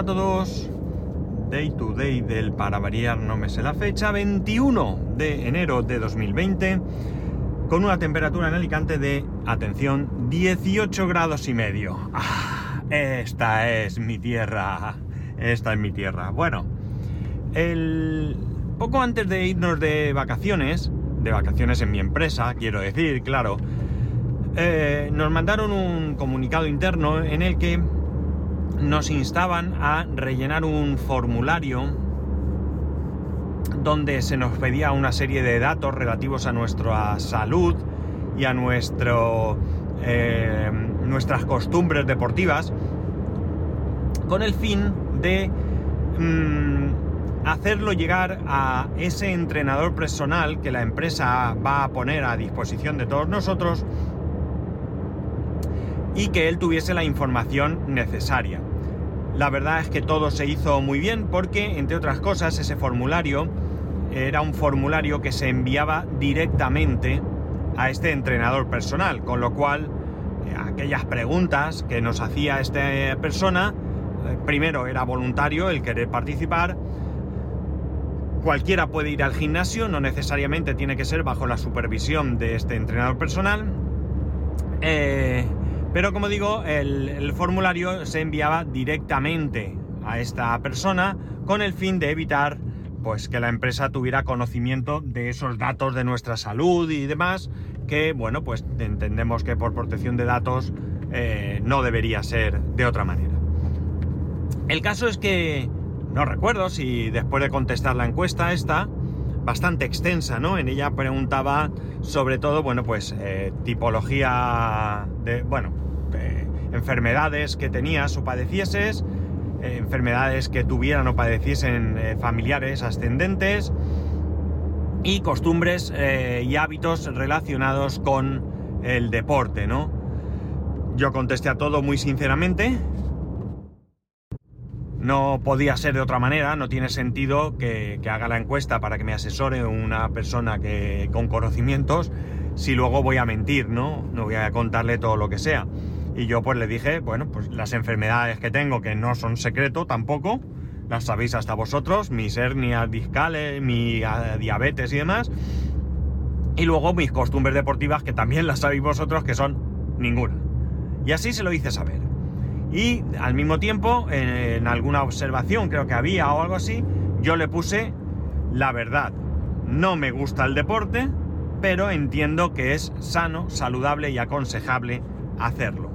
A todos. Day to day del para variar no me sé la fecha, 21 de enero de 2020, con una temperatura en Alicante de, atención, 18 grados y medio. Ah, esta es mi tierra. Esta es mi tierra. Bueno, el poco antes de irnos de vacaciones, de vacaciones en mi empresa, quiero decir, claro, eh, nos mandaron un comunicado interno en el que nos instaban a rellenar un formulario donde se nos pedía una serie de datos relativos a nuestra salud y a nuestro, eh, nuestras costumbres deportivas con el fin de mm, hacerlo llegar a ese entrenador personal que la empresa va a poner a disposición de todos nosotros y que él tuviese la información necesaria. La verdad es que todo se hizo muy bien porque, entre otras cosas, ese formulario era un formulario que se enviaba directamente a este entrenador personal, con lo cual eh, aquellas preguntas que nos hacía esta persona, eh, primero era voluntario el querer participar, cualquiera puede ir al gimnasio, no necesariamente tiene que ser bajo la supervisión de este entrenador personal, eh, pero como digo, el, formulario se enviaba directamente a esta persona con el fin de evitar pues que la empresa tuviera conocimiento de esos datos de nuestra salud y demás, que bueno, pues entendemos que por protección de datos eh, no debería ser de otra manera. El caso es que no recuerdo si después de contestar la encuesta esta, bastante extensa, ¿no? En ella preguntaba sobre todo, bueno, pues eh, tipología de, bueno, enfermedades que tenías o padecieses, eh, enfermedades que tuvieran o padeciesen eh, familiares ascendentes y costumbres y hábitos relacionados con el deporte, ¿no? Yo contesté a todo muy sinceramente, no podía ser de otra manera, no tiene sentido que, haga la encuesta para que me asesore una persona que, con conocimientos si luego voy a mentir, ¿no? No voy a contarle todo lo que sea. Y yo pues le dije, bueno, pues las enfermedades que tengo, que no son secreto tampoco, las sabéis hasta vosotros, mis hernias discales, mi diabetes y demás. Y luego mis costumbres deportivas, que también las sabéis vosotros, que son ninguna. Y así se lo hice saber. Y al mismo tiempo, en alguna observación creo que había o algo así, yo le puse la verdad. No me gusta el deporte, pero entiendo que es sano, saludable y aconsejable hacerlo.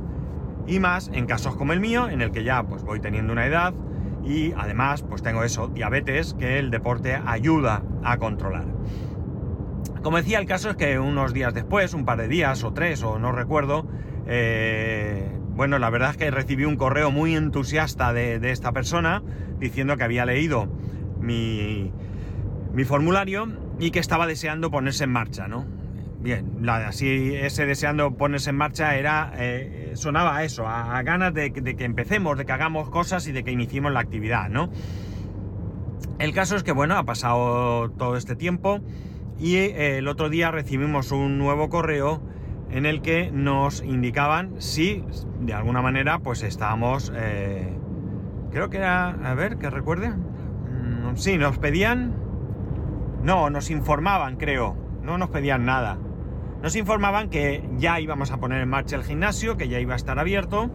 Y más en casos como el mío, en el que ya pues voy teniendo una edad y además pues tengo eso, diabetes, que el deporte ayuda a controlar. Como decía, el caso es que unos días después, un par de días o tres o no recuerdo, eh, bueno, la verdad es que recibí un correo muy entusiasta de, esta persona diciendo que había leído mi, formulario y que estaba deseando ponerse en marcha, ¿no? Bien, así ese deseando ponerse en marcha era eh, sonaba a eso, a, ganas de, que empecemos, de que hagamos cosas y de que iniciemos la actividad, ¿no? El caso es que, bueno, ha pasado todo este tiempo y eh, el otro día recibimos un nuevo correo en el que nos indicaban si de alguna manera pues estábamos eh, creo que era a ver que recuerde. Mm, sí nos pedían no nos informaban creo. No nos pedían nada. Nos informaban que ya íbamos a poner en marcha el gimnasio que ya iba a estar abierto.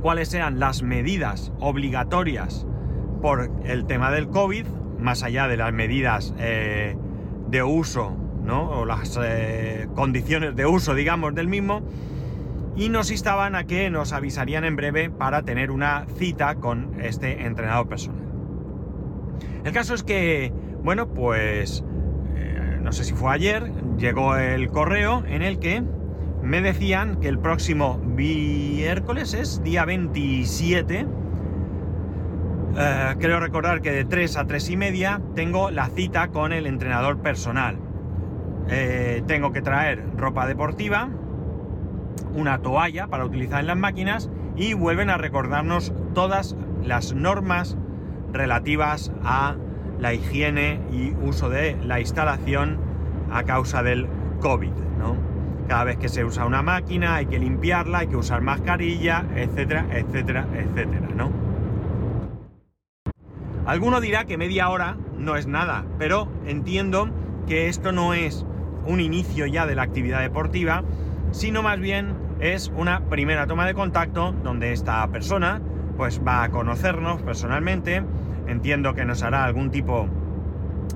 Cuáles eran las medidas obligatorias por el tema del COVID más allá de las medidas eh, de uso o las eh, condiciones de uso, digamos, del mismo, y nos instaban a que nos avisarían en breve para tener una cita con este entrenador personal. El caso es que, bueno, pues eh, no sé si fue ayer, llegó el correo en el que me decían que el próximo miércoles es día 27. Eh, creo recordar que de 3 a 3 y media tengo la cita con el entrenador personal. Eh, tengo que traer ropa deportiva, una toalla para utilizar en las máquinas y vuelven a recordarnos todas las normas relativas a la higiene y uso de la instalación a causa del COVID, ¿no? Cada vez que se usa una máquina hay que limpiarla, hay que usar mascarilla, etcétera, etcétera, etcétera, ¿no? Alguno dirá que media hora no es nada, pero entiendo que esto no es un inicio ya de la actividad deportiva, sino más bien es una primera toma de contacto donde esta persona pues va a conocernos personalmente, entiendo que nos hará algún tipo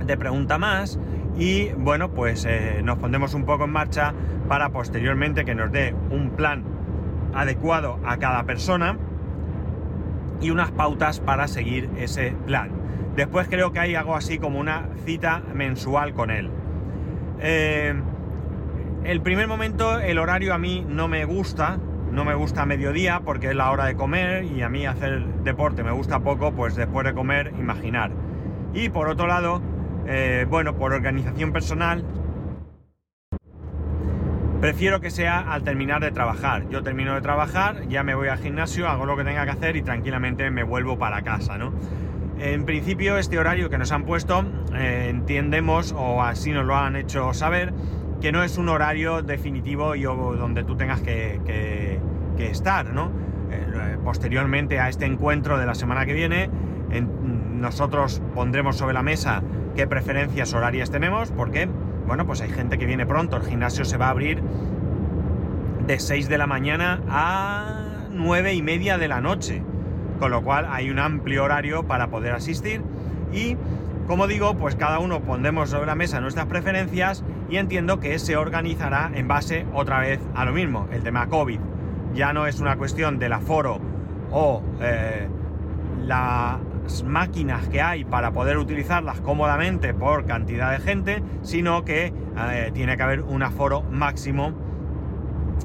de pregunta más y bueno pues eh, nos pondremos un poco en marcha para posteriormente que nos dé un plan adecuado a cada persona y unas pautas para seguir ese plan. Después creo que hay algo así como una cita mensual con él. Eh, el primer momento, el horario a mí no me gusta, no me gusta mediodía porque es la hora de comer y a mí hacer deporte me gusta poco, pues después de comer, imaginar. Y por otro lado, eh, bueno, por organización personal, prefiero que sea al terminar de trabajar. Yo termino de trabajar, ya me voy al gimnasio, hago lo que tenga que hacer y tranquilamente me vuelvo para casa, ¿no? En principio, este horario que nos han puesto, eh, entendemos, o así nos lo han hecho saber, que no es un horario definitivo y donde tú tengas que, estar, ¿no? Eh, posteriormente a este encuentro de la semana que viene, nosotros pondremos sobre la mesa qué preferencias horarias tenemos, porque, bueno, pues hay gente que viene pronto, el gimnasio se va a abrir de 6 de la mañana a 9 y media de la noche con lo cual hay un amplio horario para poder asistir y como digo, pues cada uno pondremos sobre la mesa nuestras preferencias y entiendo que se organizará en base otra vez a lo mismo, el tema COVID. Ya no es una cuestión del aforo o eh, las máquinas que hay para poder utilizarlas cómodamente por cantidad de gente, sino que eh, tiene que haber un aforo máximo,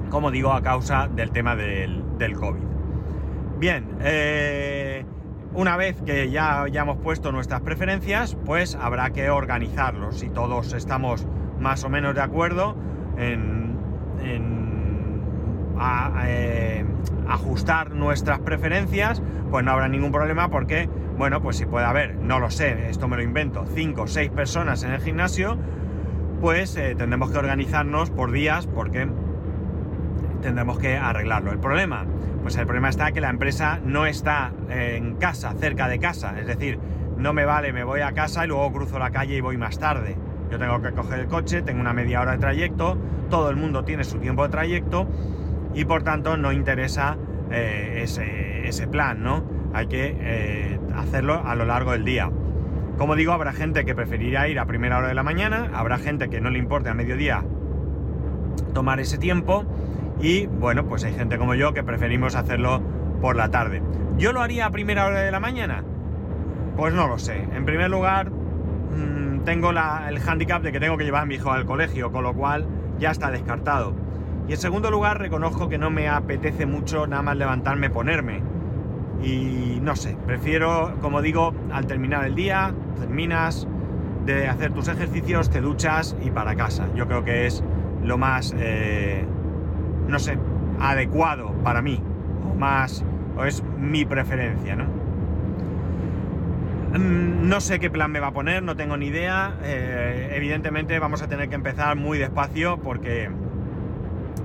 como digo, a causa del tema del, del COVID. Bien, eh, una vez que ya hayamos puesto nuestras preferencias, pues habrá que organizarlos. Si todos estamos más o menos de acuerdo en, eh, ajustar nuestras preferencias, pues no habrá ningún problema porque, bueno, pues si puede haber, no lo sé, esto me lo invento, 5 o 6 personas en el gimnasio, pues eh, tendremos que organizarnos por días porque tendremos que arreglarlo. El problema pues el problema está que la empresa no está en casa, cerca de casa. Es decir, no me vale, me voy a casa y luego cruzo la calle y voy más tarde. Yo tengo que coger el coche, tengo una media hora de trayecto, todo el mundo tiene su tiempo de trayecto y por tanto no interesa eh, ese, plan, ¿no? Hay que eh, hacerlo a lo largo del día. Como digo, habrá gente que preferiría ir a primera hora de la mañana, habrá gente que no le importe a mediodía tomar ese tiempo y bueno, pues hay gente como yo que preferimos hacerlo por la tarde. ¿Yo lo haría a primera hora de la mañana? Pues no lo sé. En primer lugar, mm, tengo el hándicap de que tengo que llevar a mi hijo al colegio, con lo cual ya está descartado. Y en segundo lugar, reconozco que no me apetece mucho nada más levantarme, ponerme. Y no sé, prefiero, como digo, al terminar el día, terminas de hacer tus ejercicios, te duchas y para casa. Yo creo que es lo más... Eh, no sé, adecuado para mí, o más, o es mi preferencia, ¿no? Mm, no sé qué plan me va a poner, no tengo ni idea. Eh, evidentemente vamos a tener que empezar muy despacio porque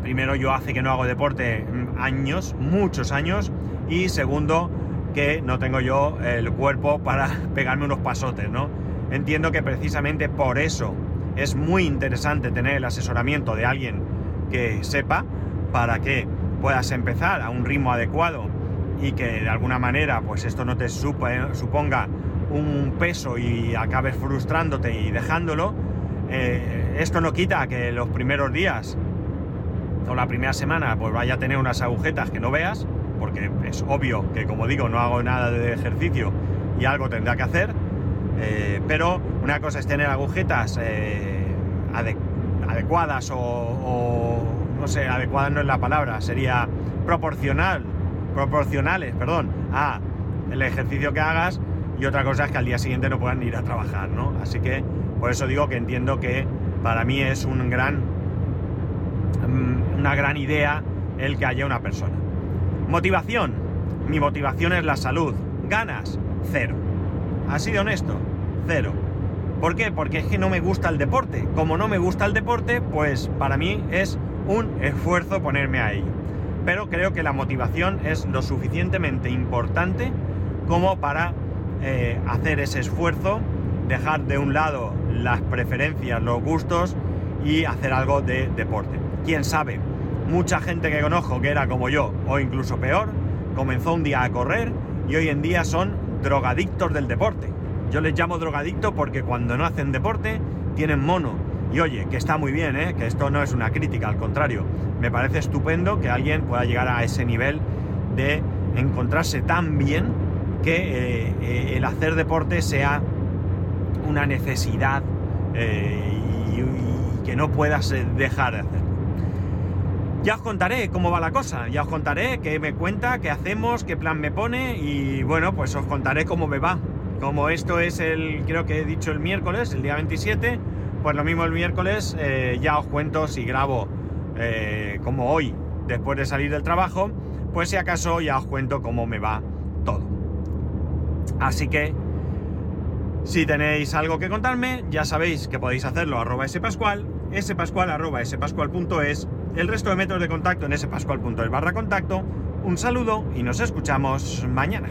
primero yo hace que no hago deporte mm, años, muchos años, y segundo que no tengo yo el cuerpo para pegarme unos pasotes, ¿no? Entiendo que precisamente por eso es muy interesante tener el asesoramiento de alguien que sepa, para que puedas empezar a un ritmo adecuado y que de alguna manera pues esto no te suponga un peso y acabes frustrándote y dejándolo, eh, esto no quita que los primeros días o la primera semana pues vaya a tener unas agujetas que no veas, porque es obvio que como digo no hago nada de ejercicio y algo tendrá que hacer, eh, pero una cosa es tener agujetas eh, adecuadas o no sé, adecuada no es la palabra, sería proporcional, proporcionales, perdón, a el ejercicio que hagas y otra cosa es que al día siguiente no puedan ir a trabajar, ¿no? Así que por eso digo que entiendo que para mí es un gran, mm, una gran idea el que haya una persona. Motivación. Mi motivación es la salud. Ganas, cero. Así de honesto, cero. ¿Por qué? Porque es que no me gusta el deporte. Como no me gusta el deporte, pues para mí es un esfuerzo ponerme a ello. Pero creo que la motivación es lo suficientemente importante como para eh, hacer ese esfuerzo, dejar de un lado las preferencias, los gustos y hacer algo de deporte. Quién sabe, mucha gente que conozco que era como yo o incluso peor, comenzó un día a correr y hoy en día son drogadictos del deporte. Yo les llamo drogadictos porque cuando no hacen deporte tienen mono. Y oye, que está muy bien, ¿eh? que esto no es una crítica, al contrario, me parece estupendo que alguien pueda llegar a ese nivel de encontrarse tan bien que eh, eh, el hacer deporte sea una necesidad y, y, que no puedas dejar de hacerlo. Ya os contaré cómo va la cosa, ya os contaré qué me cuenta, qué hacemos, qué plan me pone y bueno, pues os contaré cómo me va. Como esto es el, creo que he dicho el miércoles, el día 27, pues lo mismo el miércoles eh, ya os cuento si grabo eh, como hoy, después de salir del trabajo, pues si acaso ya os cuento cómo me va todo. Así que si tenéis algo que contarme, ya sabéis que podéis hacerlo arroba spascual, spascual arroba spascual.es el resto de métodos de contacto en spascual.es barra contacto. Un saludo y nos escuchamos mañana.